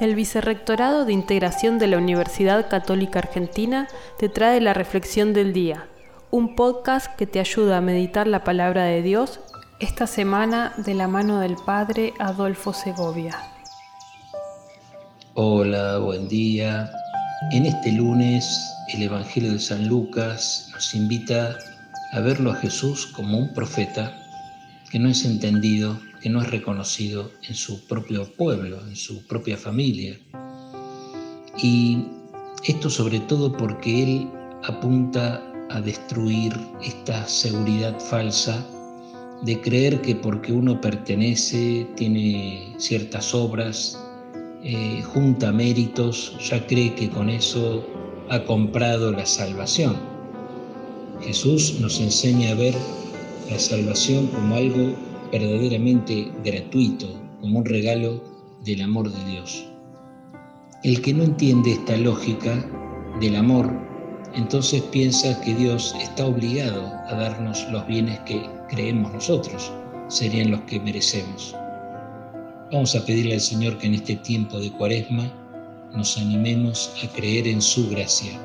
El Vicerrectorado de Integración de la Universidad Católica Argentina te trae la Reflexión del Día, un podcast que te ayuda a meditar la palabra de Dios esta semana de la mano del Padre Adolfo Segovia. Hola, buen día. En este lunes el Evangelio de San Lucas nos invita a verlo a Jesús como un profeta que no es entendido que no es reconocido en su propio pueblo, en su propia familia. Y esto sobre todo porque él apunta a destruir esta seguridad falsa de creer que porque uno pertenece, tiene ciertas obras, eh, junta méritos, ya cree que con eso ha comprado la salvación. Jesús nos enseña a ver la salvación como algo verdaderamente gratuito, como un regalo del amor de Dios. El que no entiende esta lógica del amor, entonces piensa que Dios está obligado a darnos los bienes que creemos nosotros serían los que merecemos. Vamos a pedirle al Señor que en este tiempo de cuaresma nos animemos a creer en su gracia